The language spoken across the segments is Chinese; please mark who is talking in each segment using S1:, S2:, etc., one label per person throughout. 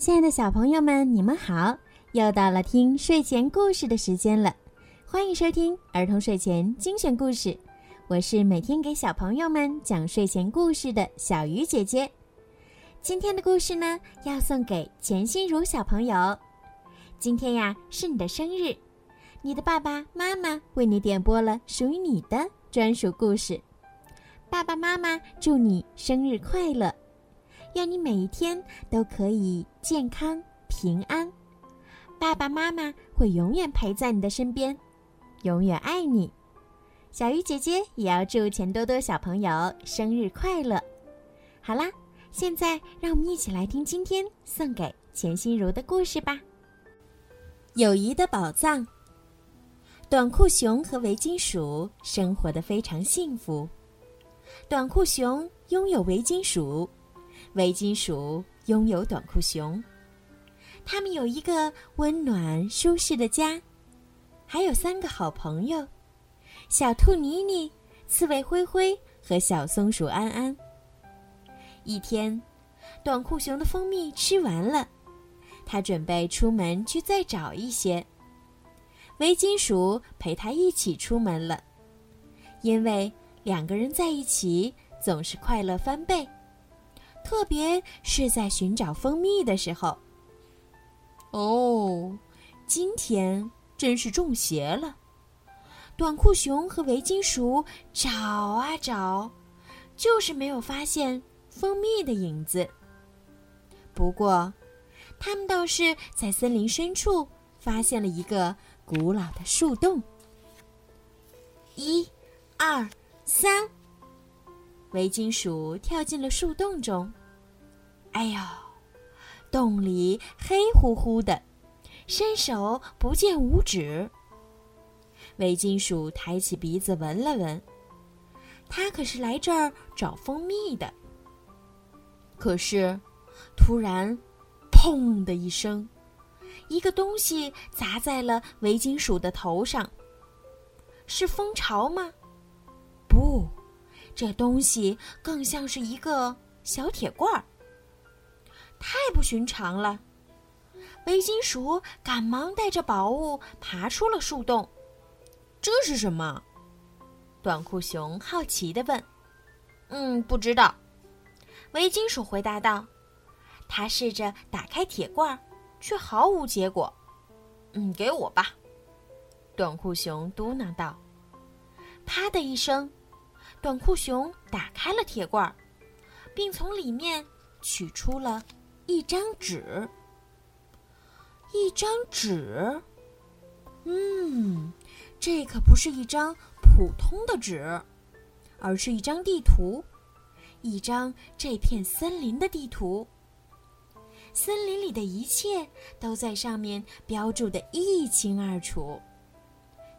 S1: 亲爱的小朋友们，你们好！又到了听睡前故事的时间了，欢迎收听儿童睡前精选故事。我是每天给小朋友们讲睡前故事的小鱼姐姐。今天的故事呢，要送给钱心如小朋友。今天呀，是你的生日，你的爸爸妈妈为你点播了属于你的专属故事。爸爸妈妈祝你生日快乐！愿你每一天都可以健康平安，爸爸妈妈会永远陪在你的身边，永远爱你。小鱼姐姐也要祝钱多多小朋友生日快乐。好啦，现在让我们一起来听今天送给钱心如的故事吧。友谊的宝藏。短裤熊和围巾鼠生活的非常幸福。短裤熊拥有围巾鼠。围巾鼠拥有短裤熊，他们有一个温暖舒适的家，还有三个好朋友：小兔妮妮、刺猬灰灰和小松鼠安安。一天，短裤熊的蜂蜜吃完了，他准备出门去再找一些。围巾鼠陪他一起出门了，因为两个人在一起总是快乐翻倍。特别是在寻找蜂蜜的时候。哦，今天真是中邪了！短裤熊和围巾鼠找啊找，就是没有发现蜂蜜的影子。不过，他们倒是在森林深处发现了一个古老的树洞。一、二、三。围巾鼠跳进了树洞中。哎呦，洞里黑乎乎的，伸手不见五指。维金鼠抬起鼻子闻了闻，它可是来这儿找蜂蜜的。可是，突然，砰的一声，一个东西砸在了维金鼠的头上。是蜂巢吗？不。这东西更像是一个小铁罐儿，太不寻常了。围巾鼠赶忙带着宝物爬出了树洞。这是什么？短裤熊好奇地问。“嗯，不知道。”围巾鼠回答道。他试着打开铁罐，却毫无结果。“嗯，给我吧。”短裤熊嘟囔道。啪的一声。短裤熊打开了铁罐，并从里面取出了一张纸。一张纸，嗯，这可不是一张普通的纸，而是一张地图，一张这片森林的地图。森林里的一切都在上面标注的一清二楚：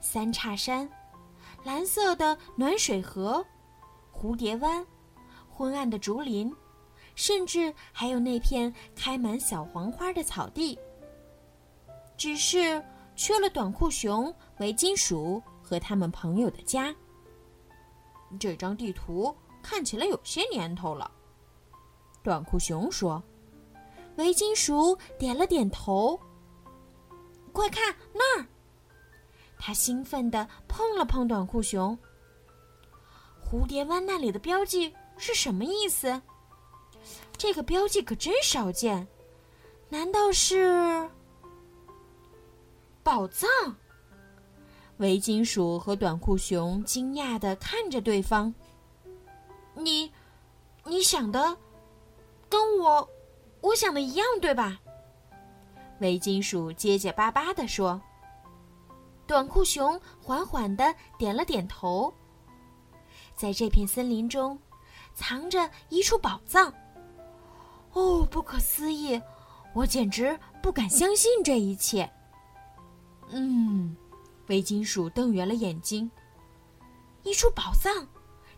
S1: 三叉山。蓝色的暖水河，蝴蝶湾，昏暗的竹林，甚至还有那片开满小黄花的草地。只是缺了短裤熊、围巾鼠和他们朋友的家。这张地图看起来有些年头了，短裤熊说。围巾鼠点了点头。快看那儿！他兴奋地碰了碰短裤熊。蝴蝶湾那里的标记是什么意思？这个标记可真少见，难道是宝藏？围巾鼠和短裤熊惊讶地看着对方。你，你想的跟我我想的一样，对吧？围巾鼠结结巴巴地说。短裤熊缓缓地点了点头。在这片森林中，藏着一处宝藏。哦，不可思议！我简直不敢相信这一切。嗯，围巾鼠瞪圆了眼睛。一处宝藏？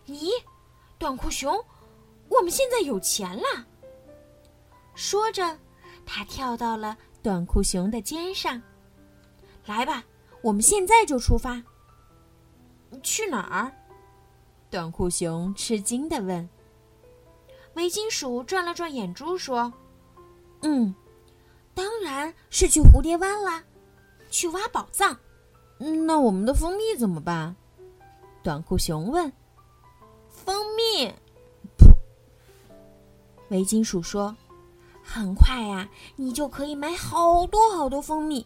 S1: 你，短裤熊，我们现在有钱了。说着，他跳到了短裤熊的肩上。来吧。我们现在就出发。去哪儿？短裤熊吃惊的问。围巾鼠转了转眼珠，说：“嗯，当然是去蝴蝶湾啦，去挖宝藏。
S2: 那我们的蜂蜜怎么办？短裤熊问。
S1: 蜂蜜？
S2: 噗！
S1: 围巾鼠说：“很快呀，你就可以买好多好多蜂蜜，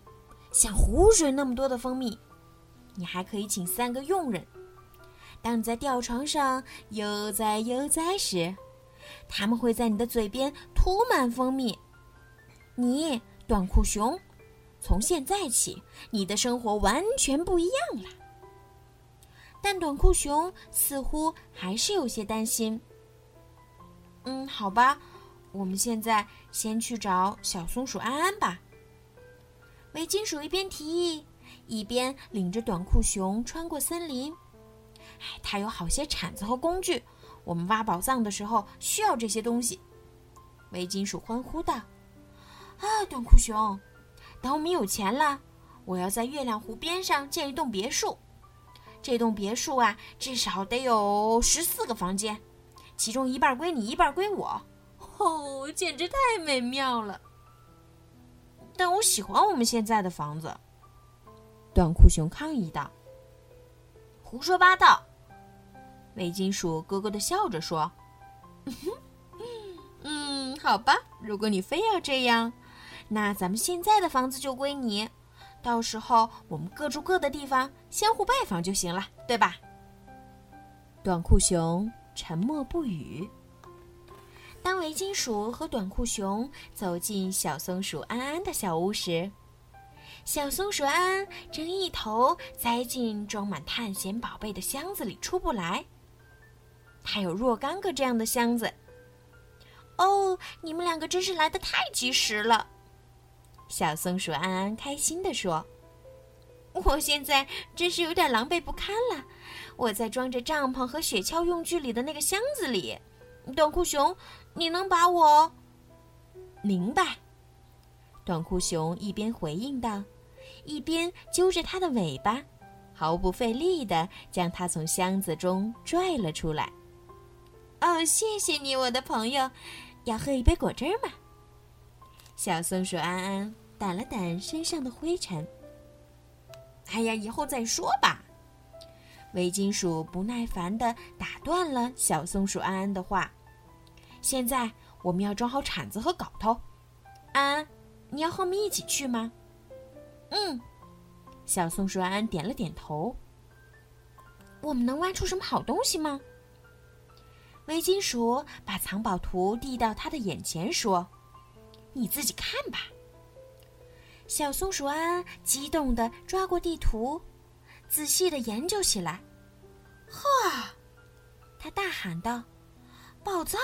S1: 像湖水那么多的蜂蜜。你还可以请三个佣人，当你在吊床上悠哉悠哉时，他们会在你的嘴边涂满蜂蜜。你，短裤熊。”从现在起，你的生活完全不一样了。但短裤熊似乎还是有些担心。嗯，好吧，我们现在先去找小松鼠安安吧。围巾鼠一边提议，一边领着短裤熊穿过森林。哎，他有好些铲子和工具，我们挖宝藏的时候需要这些东西。围巾鼠欢呼道：“啊，短裤熊！”等我们有钱了，我要在月亮湖边上建一栋别墅。这栋别墅啊，至少得有十四个房间，其中一半归你，一半归我。哦，简直太美妙了！但我喜欢我们现在的房子。
S2: 短裤熊抗议道：“
S1: 胡说八道！”维金鼠咯咯的笑着说：“嗯嗯，好吧，如果你非要这样。”那咱们现在的房子就归你，到时候我们各住各的地方，相互拜访就行了，对吧？
S2: 短裤熊沉默不语。
S1: 当围巾鼠和短裤熊走进小松鼠安安的小屋时，小松鼠安安正一头栽进装满探险宝贝的箱子里出不来。它有若干个这样的箱子。哦，你们两个真是来的太及时了。小松鼠安安开心地说：“我现在真是有点狼狈不堪了。我在装着帐篷和雪橇用具里的那个箱子里。短裤熊，你能把我……
S2: 明白。”短裤熊一边回应道，一边揪着它的尾巴，毫不费力地将它从箱子中拽了出来。
S1: “哦，谢谢你，我的朋友。要喝一杯果汁吗？”小松鼠安安掸了掸身上的灰尘。哎呀，以后再说吧。围巾鼠不耐烦地打断了小松鼠安安的话。现在我们要装好铲子和镐头。安安，你要和我们一起去吗？嗯。小松鼠安安点了点头。我们能挖出什么好东西吗？围巾鼠把藏宝图递到他的眼前，说。你自己看吧。小松鼠安安激动地抓过地图，仔细地研究起来。哈！他大喊道：“宝藏？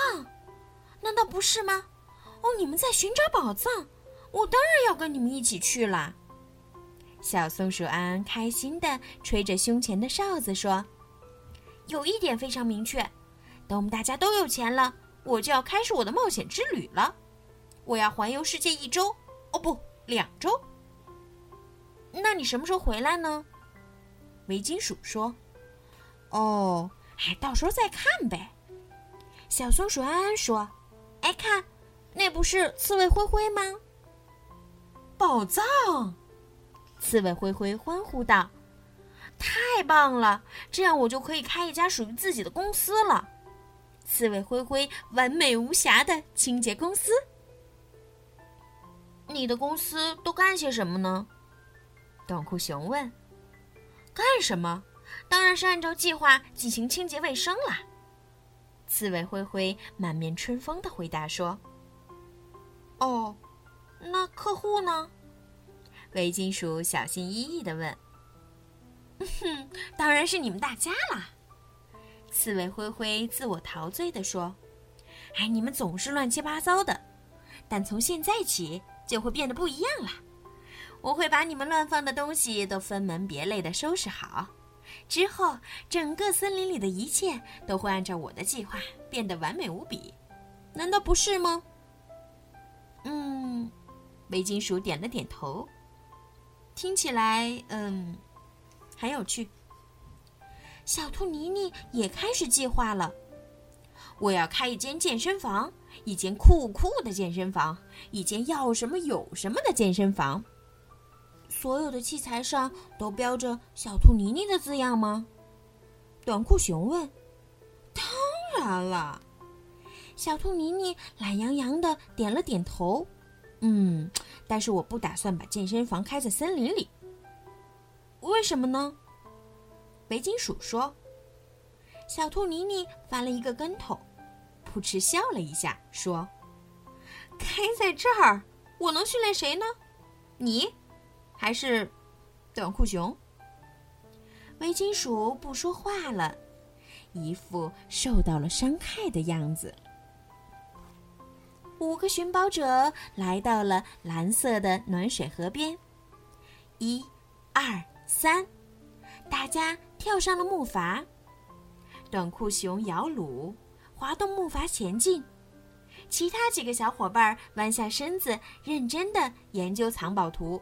S1: 难道不是吗？哦，你们在寻找宝藏，我当然要跟你们一起去了。”小松鼠安安开心地吹着胸前的哨子说：“有一点非常明确，等我们大家都有钱了，我就要开始我的冒险之旅了。”我要环游世界一周，哦不，两周。那你什么时候回来呢？围巾鼠说：“哦，哎，到时候再看呗。”小松鼠安安说：“哎，看，那不是刺猬灰灰吗？”宝藏！刺猬灰灰欢呼道：“太棒了！这样我就可以开一家属于自己的公司了——刺猬灰灰完美无瑕的清洁公司。”你的公司都干些什么呢？短裤熊问。干什么？当然是按照计划进行清洁卫生啦。刺猬灰灰满面春风的回答说。哦，那客户呢？围巾鼠小心翼翼的问。哼，当然是你们大家啦。刺猬灰灰自我陶醉的说。哎，你们总是乱七八糟的，但从现在起。就会变得不一样了。我会把你们乱放的东西都分门别类的收拾好，之后整个森林里的一切都会按照我的计划变得完美无比，难道不是吗？嗯，围巾鼠点了点头，听起来嗯很有趣。小兔妮妮也开始计划了，我要开一间健身房，一间酷酷的健身房，一间要什么有什么的健身房。所有的器材上都标着“小兔妮妮”的字样吗？短裤熊问。当然了，小兔妮妮懒洋洋的点了点头。嗯，但是我不打算把健身房开在森林里。为什么呢？围巾鼠说。小兔妮妮翻了一个跟头，扑哧笑了一下，说：“开在这儿，我能训练谁呢？你，还是短裤熊？”围金鼠不说话了，一副受到了伤害的样子。五个寻宝者来到了蓝色的暖水河边，一、二、三，大家跳上了木筏。短裤熊摇橹，滑动木筏前进。其他几个小伙伴弯下身子，认真的研究藏宝图。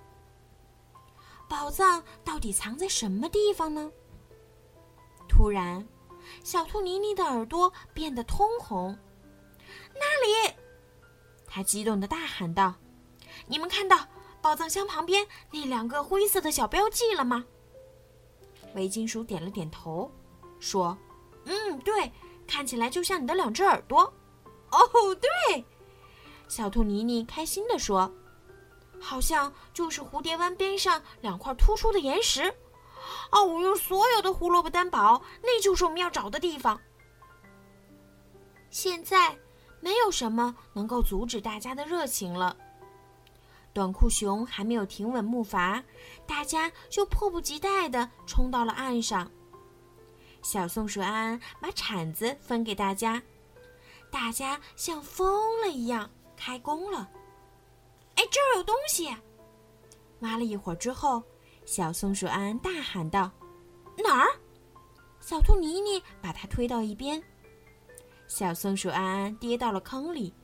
S1: 宝藏到底藏在什么地方呢？突然，小兔妮妮的耳朵变得通红。那里！他激动的大喊道：“你们看到宝藏箱旁边那两个灰色的小标记了吗？”围巾鼠点了点头，说。嗯，对，看起来就像你的两只耳朵。哦，对，小兔妮妮开心地说：“好像就是蝴蝶湾边上两块突出的岩石。”哦，我用所有的胡萝卜担保，那就是我们要找的地方。现在没有什么能够阻止大家的热情了。短裤熊还没有停稳木筏，大家就迫不及待地冲到了岸上。小松鼠安安把铲子分给大家，大家像疯了一样开工了。哎，这儿有东西！挖了一会儿之后，小松鼠安安大喊道：“哪儿？”小兔妮妮把它推到一边。小松鼠安安跌到了坑里，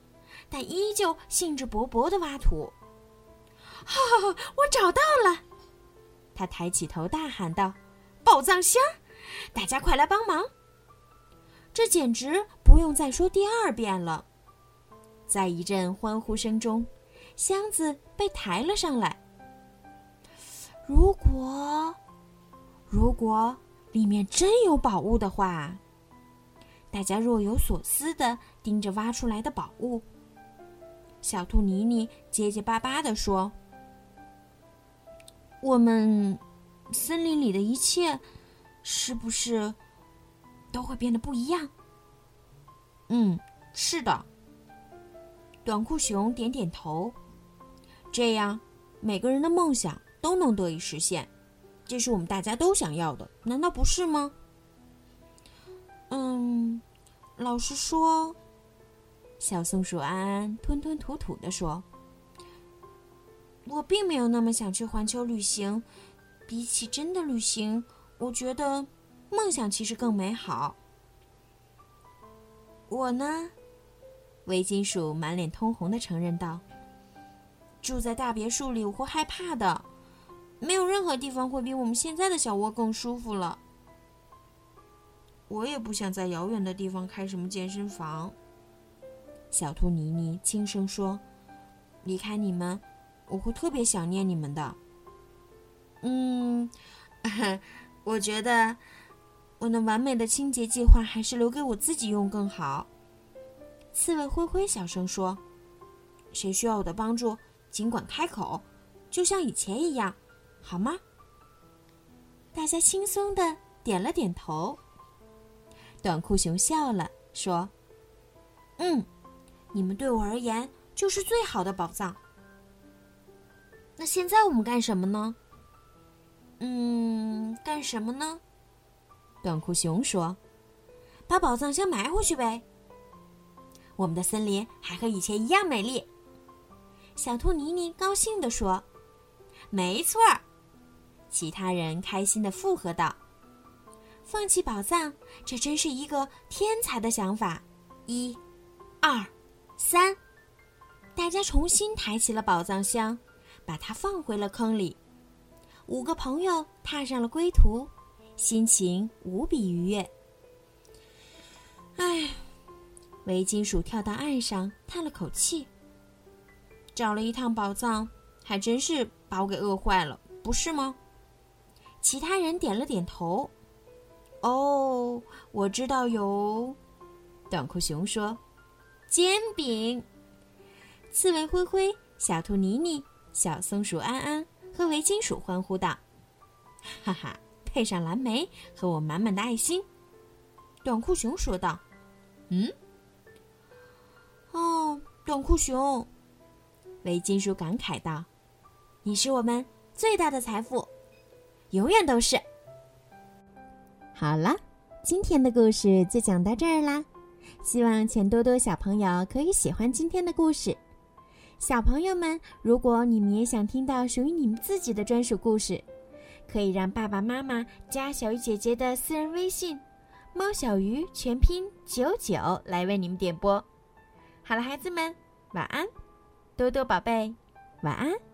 S1: 但依旧兴致勃勃地挖土。哈哈，我找到了！他抬起头大喊道：“宝藏箱！”大家快来帮忙！这简直不用再说第二遍了。在一阵欢呼声中，箱子被抬了上来。如果，如果里面真有宝物的话，大家若有所思的盯着挖出来的宝物。小兔妮妮结结巴巴的说：“我们森林里的一切。”是不是都会变得不一样？嗯，是的。短裤熊点点头。这样，每个人的梦想都能得以实现，这是我们大家都想要的，难道不是吗？嗯，老实说，小松鼠安安吞吞吐吐的说：“我并没有那么想去环球旅行，比起真的旅行。”我觉得，梦想其实更美好。我呢，围巾鼠满脸通红的承认道：“住在大别墅里，我会害怕的。没有任何地方会比我们现在的小窝更舒服了。我也不想在遥远的地方开什么健身房。”小兔妮妮轻声说：“离开你们，我会特别想念你们的。”嗯。我觉得，我那完美的清洁计划还是留给我自己用更好。刺猬灰灰小声说：“谁需要我的帮助，尽管开口，就像以前一样，好吗？”大家轻松的点了点头。短裤熊笑了，说：“嗯，你们对我而言就是最好的宝藏。那现在我们干什么呢？”嗯，干什么呢？短裤熊说：“把宝藏箱埋回去呗。”我们的森林还和以前一样美丽。小兔妮妮高兴地说：“没错儿。”其他人开心的附和道：“放弃宝藏，这真是一个天才的想法！”一、二、三，大家重新抬起了宝藏箱，把它放回了坑里。五个朋友踏上了归途，心情无比愉悦。唉，围巾鼠跳到岸上，叹了口气：“找了一趟宝藏，还真是把我给饿坏了，不是吗？”其他人点了点头。“哦，我知道有。”短裤熊说，“煎饼。”刺猬灰灰、小兔妮妮、小松鼠安安和围巾鼠欢呼道：“哈哈，配上蓝莓和我满满的爱心。”短裤熊说道：“嗯，哦，短裤熊。”围巾鼠感慨道：“你是我们最大的财富，永远都是。”好了，今天的故事就讲到这儿啦。希望钱多多小朋友可以喜欢今天的故事。小朋友们，如果你们也想听到属于你们自己的专属故事，可以让爸爸妈妈加小鱼姐姐的私人微信“猫小鱼”全拼九九来为你们点播。好了，孩子们，晚安，多多宝贝，晚安。